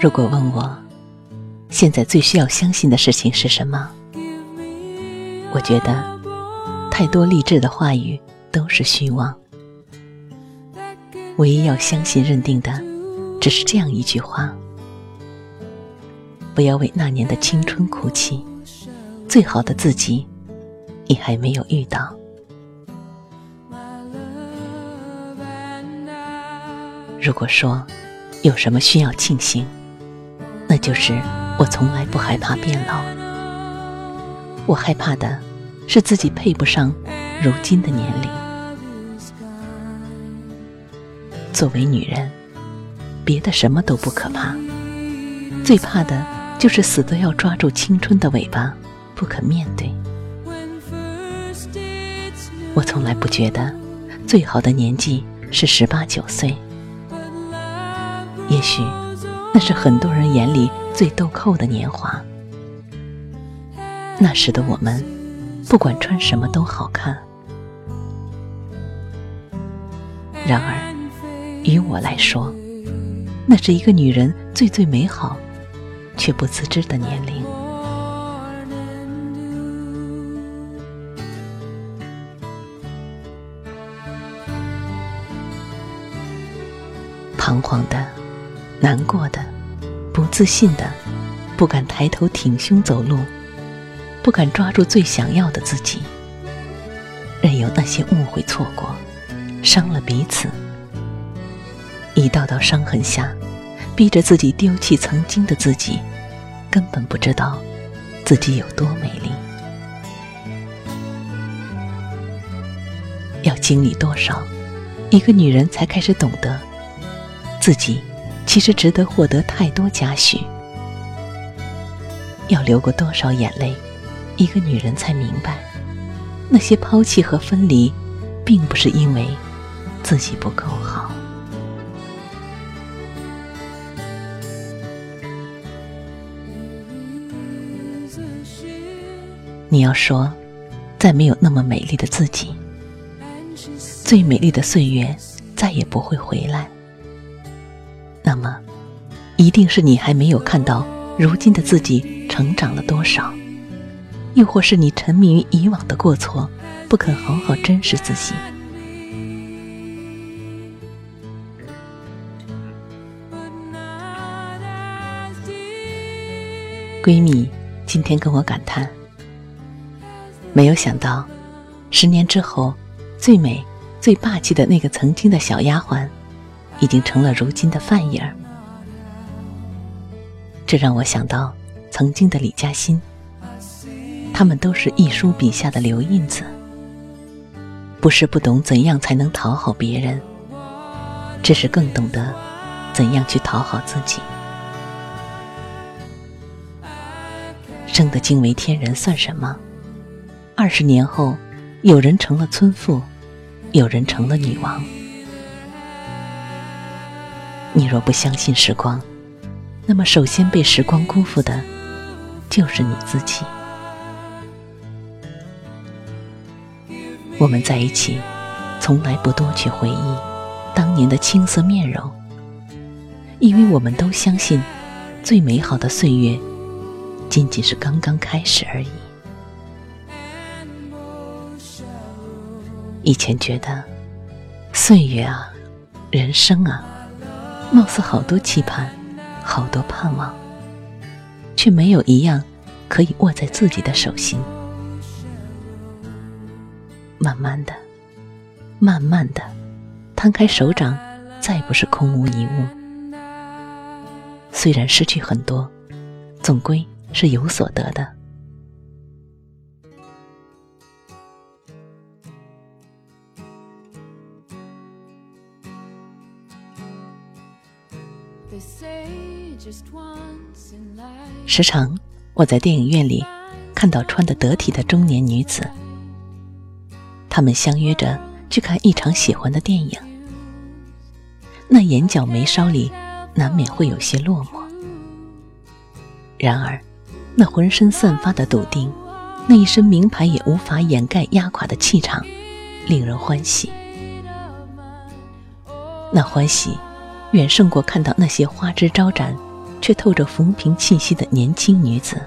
如果问我，现在最需要相信的事情是什么？我觉得，太多励志的话语都是虚妄。唯一要相信、认定的，只是这样一句话：不要为那年的青春哭泣，最好的自己，你还没有遇到。如果说有什么需要庆幸，就是我从来不害怕变老。我害怕的是自己配不上如今的年龄。作为女人，别的什么都不可怕，最怕的就是死都要抓住青春的尾巴，不肯面对。我从来不觉得最好的年纪是十八九岁。也许，那是很多人眼里最豆蔻的年华。那时的我们，不管穿什么都好看。然而，于我来说，那是一个女人最最美好，却不自知的年龄。彷徨的。难过的，不自信的，不敢抬头挺胸走路，不敢抓住最想要的自己，任由那些误会错过，伤了彼此。一道道伤痕下，逼着自己丢弃曾经的自己，根本不知道自己有多美丽。要经历多少，一个女人才开始懂得自己。其实值得获得太多嘉许，要流过多少眼泪，一个女人才明白，那些抛弃和分离，并不是因为自己不够好。你要说，再没有那么美丽的自己，最美丽的岁月再也不会回来。一定是你还没有看到如今的自己成长了多少，又或是你沉迷于以往的过错，不肯好好珍视自己。闺蜜今天跟我感叹，没有想到，十年之后，最美、最霸气的那个曾经的小丫鬟。已经成了如今的范影儿，这让我想到曾经的李嘉欣，他们都是一书笔下的留印子，不是不懂怎样才能讨好别人，只是更懂得怎样去讨好自己。生得惊为天人算什么？二十年后，有人成了村妇，有人成了女王。你若不相信时光，那么首先被时光辜负的，就是你自己。我们在一起，从来不多去回忆当年的青涩面容，因为我们都相信，最美好的岁月，仅仅是刚刚开始而已。以前觉得，岁月啊，人生啊。貌似好多期盼，好多盼望，却没有一样可以握在自己的手心。慢慢的，慢慢的，摊开手掌，再不是空无一物。虽然失去很多，总归是有所得的。时常我在电影院里看到穿得得体的中年女子，她们相约着去看一场喜欢的电影，那眼角眉梢里难免会有些落寞。然而，那浑身散发的笃定，那一身名牌也无法掩盖压垮的气场，令人欢喜。那欢喜。远胜过看到那些花枝招展却透着浮萍气息的年轻女子。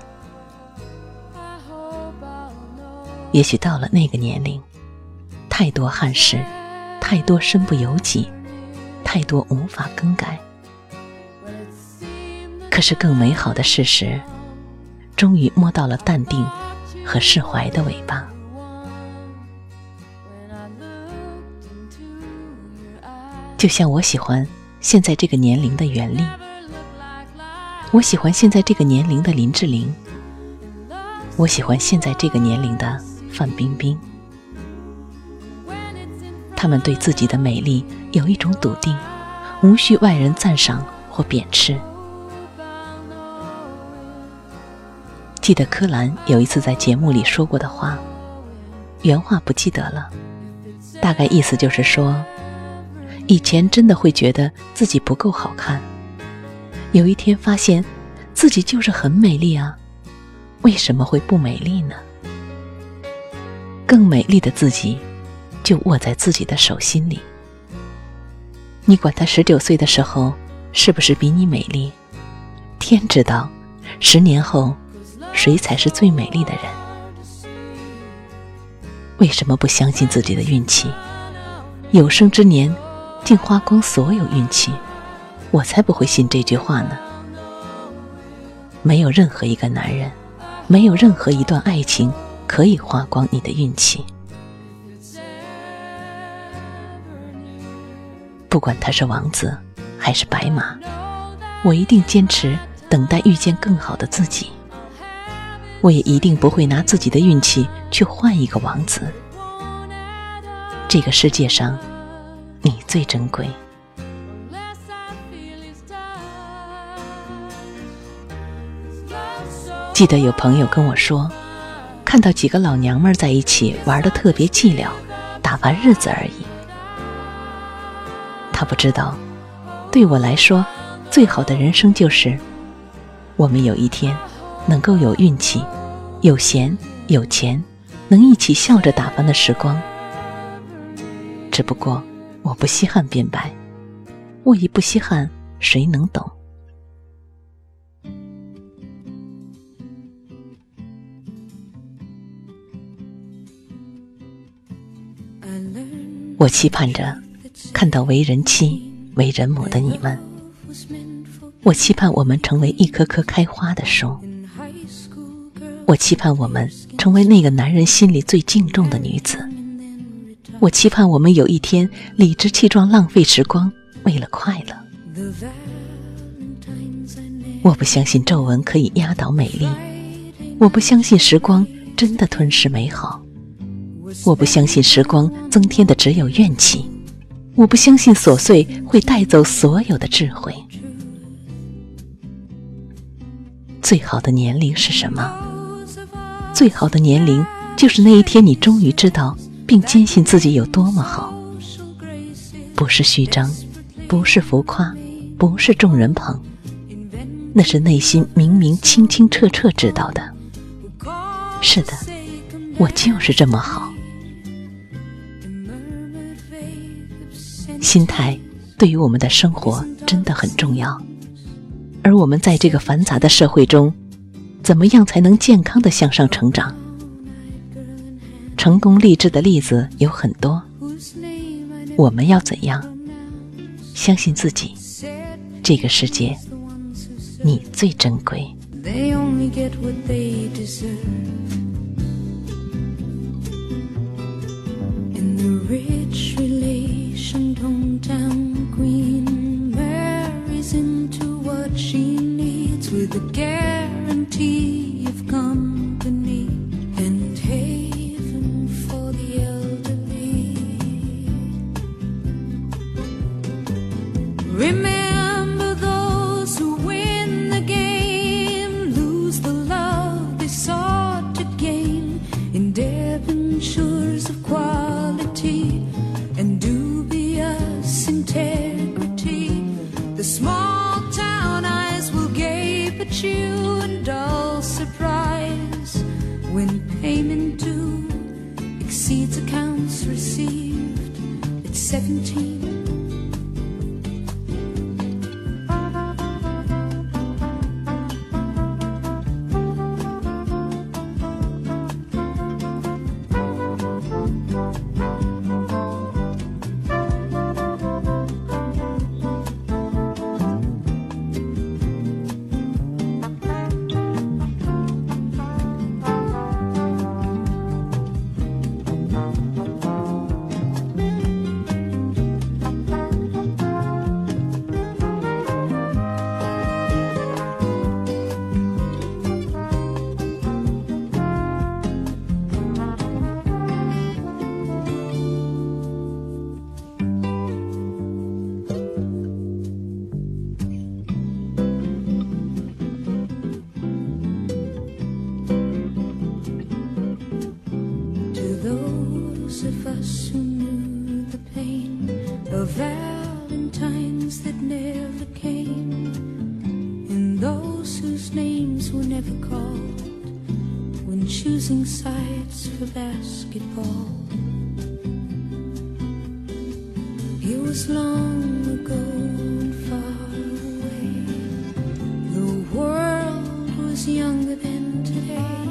也许到了那个年龄，太多憾事，太多身不由己，太多无法更改。可是更美好的事实，终于摸到了淡定和释怀的尾巴。就像我喜欢现在这个年龄的袁立，我喜欢现在这个年龄的林志玲，我喜欢现在这个年龄的范冰冰。他们对自己的美丽有一种笃定，无需外人赞赏或贬斥。记得柯蓝有一次在节目里说过的话，原话不记得了，大概意思就是说。以前真的会觉得自己不够好看，有一天发现自己就是很美丽啊，为什么会不美丽呢？更美丽的自己就握在自己的手心里。你管他十九岁的时候是不是比你美丽？天知道，十年后谁才是最美丽的人？为什么不相信自己的运气？有生之年。竟花光所有运气，我才不会信这句话呢。没有任何一个男人，没有任何一段爱情可以花光你的运气。不管他是王子还是白马，我一定坚持等待遇见更好的自己。我也一定不会拿自己的运气去换一个王子。这个世界上。你最珍贵。记得有朋友跟我说，看到几个老娘们在一起玩的特别寂寥，打发日子而已。他不知道，对我来说，最好的人生就是，我们有一天能够有运气、有闲、有钱，能一起笑着打发的时光。只不过。我不稀罕变白，我亦不稀罕谁能懂。我期盼着看到为人妻、为人母的你们。我期盼我们成为一棵棵开花的树。我期盼我们成为那个男人心里最敬重的女子。我期盼我们有一天理直气壮浪费时光，为了快乐。我不相信皱纹可以压倒美丽，我不相信时光真的吞噬美好，我不相信时光增添的只有怨气，我不相信琐碎会带走所有的智慧。最好的年龄是什么？最好的年龄就是那一天，你终于知道。并坚信自己有多么好，不是虚张，不是浮夸，不是众人捧，那是内心明明清清澈澈知道的。是的，我就是这么好。心态对于我们的生活真的很重要，而我们在这个繁杂的社会中，怎么样才能健康的向上成长？成功励志的例子有很多，我们要怎样相信自己？这个世界，你最珍贵。exceeds accounts received. It's 17. Choosing sides for basketball. It was long ago and far away. The world was younger than today,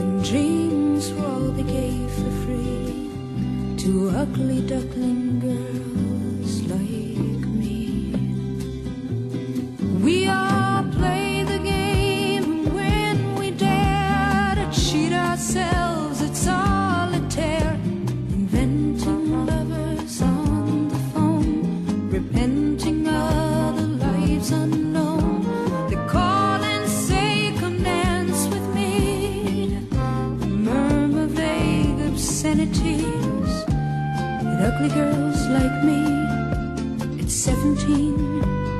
and dreams were all they gave for free to ugly duckling girls obscenities. With ugly girls like me at 17